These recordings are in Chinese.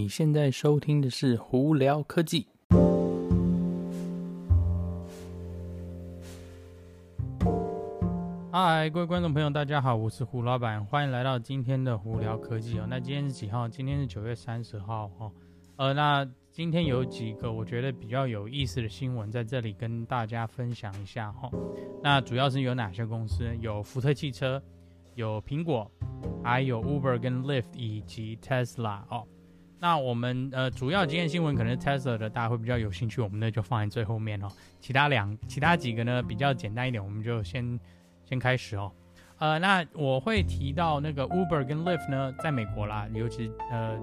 你现在收听的是胡聊科技。嗨，各位观众朋友，大家好，我是胡老板，欢迎来到今天的胡聊科技哦。那今天是几号？今天是九月三十号哦。呃，那今天有几个我觉得比较有意思的新闻，在这里跟大家分享一下哈。那主要是有哪些公司？有福特汽车，有苹果，还有 Uber 跟 Lyft 以及 Tesla 哦。那我们呃，主要今天新闻可能 Tesla 的，大家会比较有兴趣，我们呢就放在最后面哦。其他两、其他几个呢比较简单一点，我们就先先开始哦。呃，那我会提到那个 Uber 跟 Lyft 呢，在美国啦，尤其呃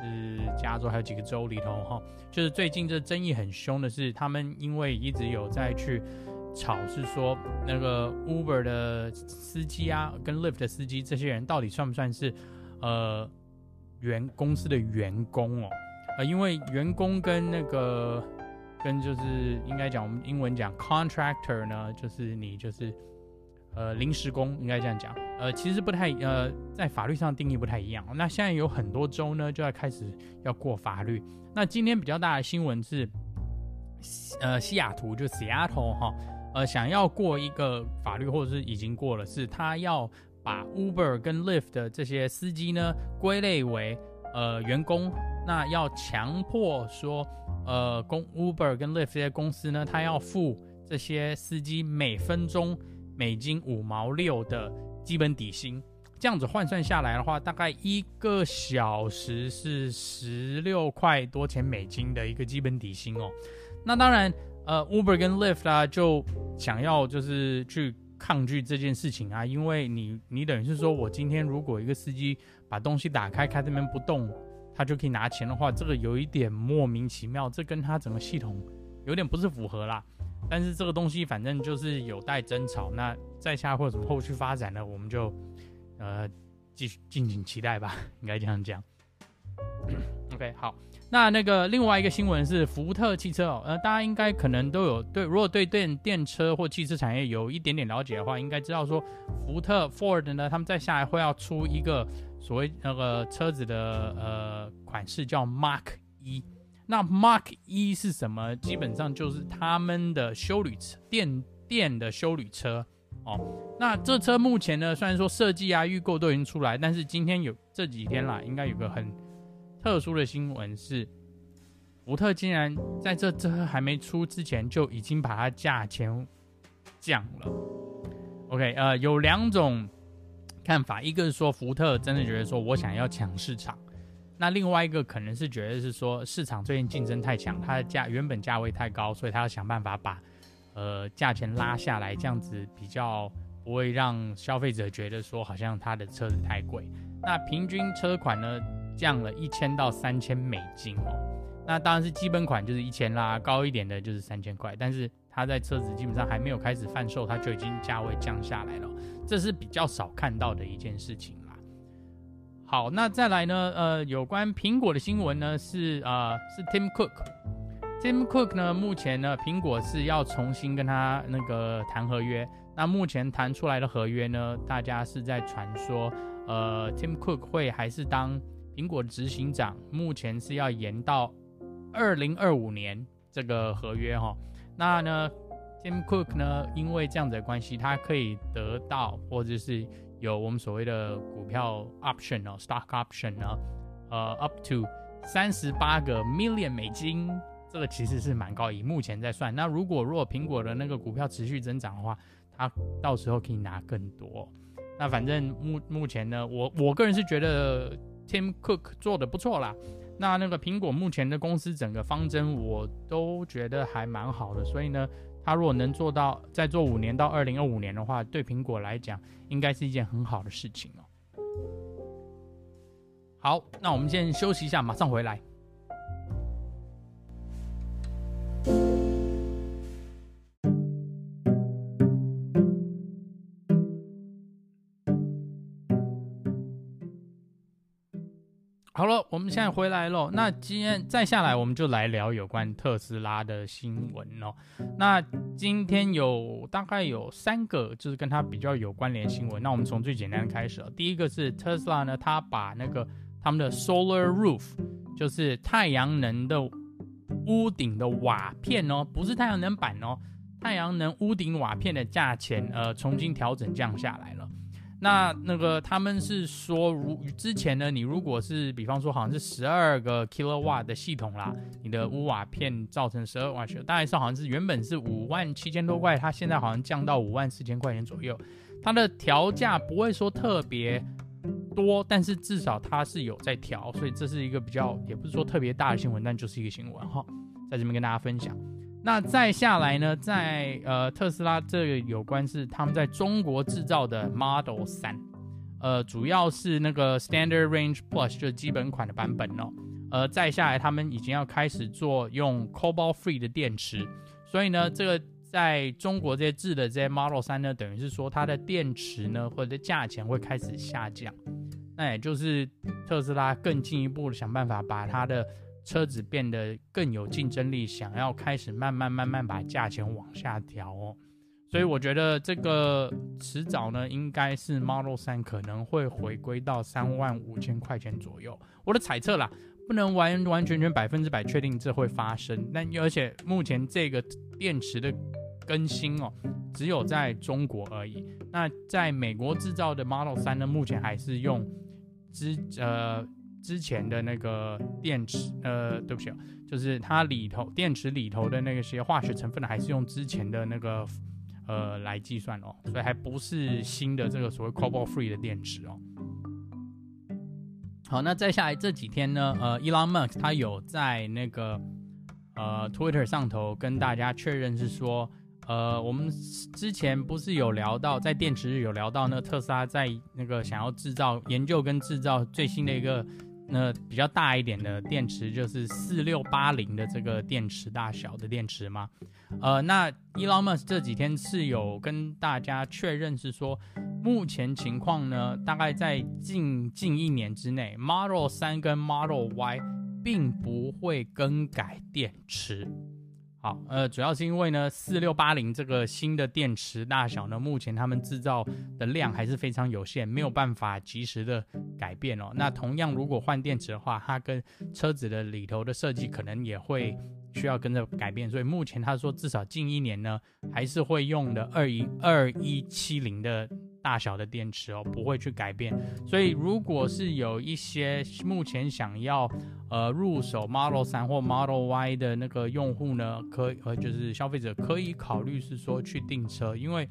是加州还有几个州里头哈、哦，就是最近这争议很凶的是，他们因为一直有在去吵，是说那个 Uber 的司机啊，跟 Lyft 的司机这些人到底算不算是呃。原公司的员工哦，呃，因为员工跟那个跟就是应该讲我们英文讲 contractor 呢，就是你就是呃临时工，应该这样讲，呃，其实不太呃在法律上定义不太一样。那现在有很多州呢就要开始要过法律。那今天比较大的新闻是，呃，西雅图就 Seattle 哈，呃，想要过一个法律，或者是已经过了，是他要。把 Uber 跟 Lyft 的这些司机呢归类为呃员工，那要强迫说呃公 Uber 跟 Lyft 这些公司呢，他要付这些司机每分钟美金五毛六的基本底薪，这样子换算下来的话，大概一个小时是十六块多钱美金的一个基本底薪哦。那当然呃 Uber 跟 Lyft 啊就想要就是去。抗拒这件事情啊，因为你你等于是说，我今天如果一个司机把东西打开，开这边不动，他就可以拿钱的话，这个有一点莫名其妙，这跟他整个系统有点不是符合啦。但是这个东西反正就是有待争吵，那在下或者什么后续发展呢，我们就呃继续敬请期待吧，应该这样讲。OK，好。那那个另外一个新闻是福特汽车哦，呃，大家应该可能都有对，如果对电电车或汽车产业有一点点了解的话，应该知道说福特 Ford 呢，他们在下来会要出一个所谓那个车子的呃款式叫 Mark 一。那 Mark 一是什么？基本上就是他们的修旅车，电电的修旅车哦。那这车目前呢，虽然说设计啊、预购都已经出来，但是今天有这几天啦，应该有个很。特殊的新闻是，福特竟然在这车还没出之前就已经把它价钱降了。OK，呃，有两种看法，一个是说福特真的觉得说我想要抢市场，那另外一个可能是觉得是说市场最近竞争太强，它的价原本价位太高，所以他要想办法把呃价钱拉下来，这样子比较不会让消费者觉得说好像他的车子太贵。那平均车款呢？降了一千到三千美金哦，那当然是基本款就是一千啦，高一点的就是三千块。但是它在车子基本上还没有开始贩售，它就已经价位降下来了，这是比较少看到的一件事情啦。好，那再来呢，呃，有关苹果的新闻呢是呃是 Tim Cook，Tim Cook 呢目前呢苹果是要重新跟他那个谈合约，那目前谈出来的合约呢，大家是在传说，呃，Tim Cook 会还是当。苹果的执行长目前是要延到二零二五年这个合约哈，那呢，Tim Cook 呢，因为这样子的关系，他可以得到或者是有我们所谓的股票 option 哦，stock option 呢，呃，up to 三十八个 million 美金，这个其实是蛮高，以目前在算。那如果如果苹果的那个股票持续增长的话，他到时候可以拿更多。那反正目目前呢，我我个人是觉得。Tim Cook 做的不错啦，那那个苹果目前的公司整个方针我都觉得还蛮好的，所以呢，他如果能做到再做五年到二零二五年的话，对苹果来讲应该是一件很好的事情哦。好，那我们先休息一下，马上回来。好了，我们现在回来喽。那今天再下来，我们就来聊有关特斯拉的新闻哦。那今天有大概有三个，就是跟它比较有关联新闻。那我们从最简单的开始。第一个是特斯拉呢，它把那个他们的 solar roof 就是太阳能的屋顶的瓦片哦，不是太阳能板哦，太阳能屋顶瓦片的价钱呃重新调整降下来了。那那个他们是说，如之前呢，你如果是比方说好像是十二个 kilowatt 的系统啦，你的屋瓦片造成十二瓦时，大概是好像是原本是五万七千多块，它现在好像降到五万四千块钱左右。它的调价不会说特别多，但是至少它是有在调，所以这是一个比较也不是说特别大的新闻，但就是一个新闻哈，在这边跟大家分享。那再下来呢，在呃特斯拉这个有关是他们在中国制造的 Model 3，呃主要是那个 Standard Range Plus 就是基本款的版本哦，呃再下来他们已经要开始做用 Cobalt Free 的电池，所以呢这个在中国这些制的这些 Model 3呢，等于是说它的电池呢或者价钱会开始下降，那也就是特斯拉更进一步的想办法把它的。车子变得更有竞争力，想要开始慢慢慢慢把价钱往下调哦，所以我觉得这个迟早呢，应该是 Model 三可能会回归到三万五千块钱左右。我的猜测啦，不能完完全全百分之百确定这会发生。但而且目前这个电池的更新哦，只有在中国而已。那在美国制造的 Model 三呢，目前还是用之呃。之前的那个电池，呃，对不起，就是它里头电池里头的那些化学成分呢，还是用之前的那个呃来计算哦，所以还不是新的这个所谓 cobalt free 的电池哦。好，那再下来这几天呢，呃，Elon Musk 他有在那个呃 Twitter 上头跟大家确认是说，呃，我们之前不是有聊到在电池日有聊到那特斯拉在那个想要制造研究跟制造最新的一个。那比较大一点的电池就是四六八零的这个电池大小的电池吗？呃，那 Elon Musk 这几天是有跟大家确认是说，目前情况呢，大概在近近一年之内，Model 三跟 Model Y 并不会更改电池。好，呃，主要是因为呢，四六八零这个新的电池大小呢，目前他们制造的量还是非常有限，没有办法及时的改变哦。那同样，如果换电池的话，它跟车子的里头的设计可能也会需要跟着改变。所以目前他说，至少近一年呢，还是会用的二一二一七零的。大小的电池哦，不会去改变。所以，如果是有一些目前想要呃入手 Model 3或 Model Y 的那个用户呢，可以呃就是消费者可以考虑是说去订车，因为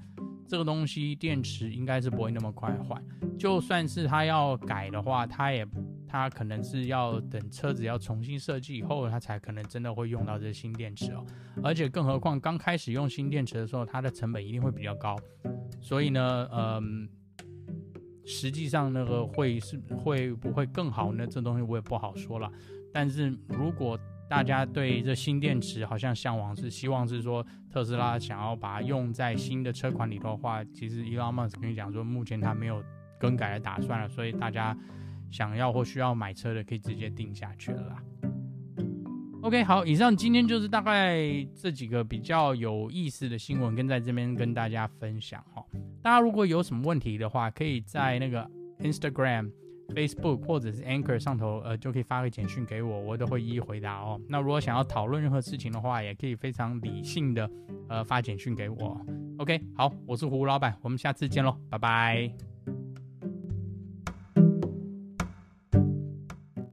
这个东西电池应该是不会那么快换。就算是他要改的话，他也他可能是要等车子要重新设计以后，他才可能真的会用到这新电池哦。而且更何况刚开始用新电池的时候，它的成本一定会比较高。所以呢，嗯，实际上那个会是会不会更好呢？这东西我也不好说了。但是如果大家对这新电池好像向往，是希望是说特斯拉想要把它用在新的车款里头的话，其实 Elon Musk 跟你讲说，目前他没有更改的打算了。所以大家想要或需要买车的，可以直接定下去了啦。OK，好，以上今天就是大概这几个比较有意思的新闻，跟在这边跟大家分享哈。大家如果有什么问题的话，可以在那个 Instagram、Facebook 或者是 Anchor 上头，呃，就可以发个简讯给我，我都会一一回答哦。那如果想要讨论任何事情的话，也可以非常理性的呃发简讯给我。OK，好，我是胡老板，我们下次见喽，拜拜。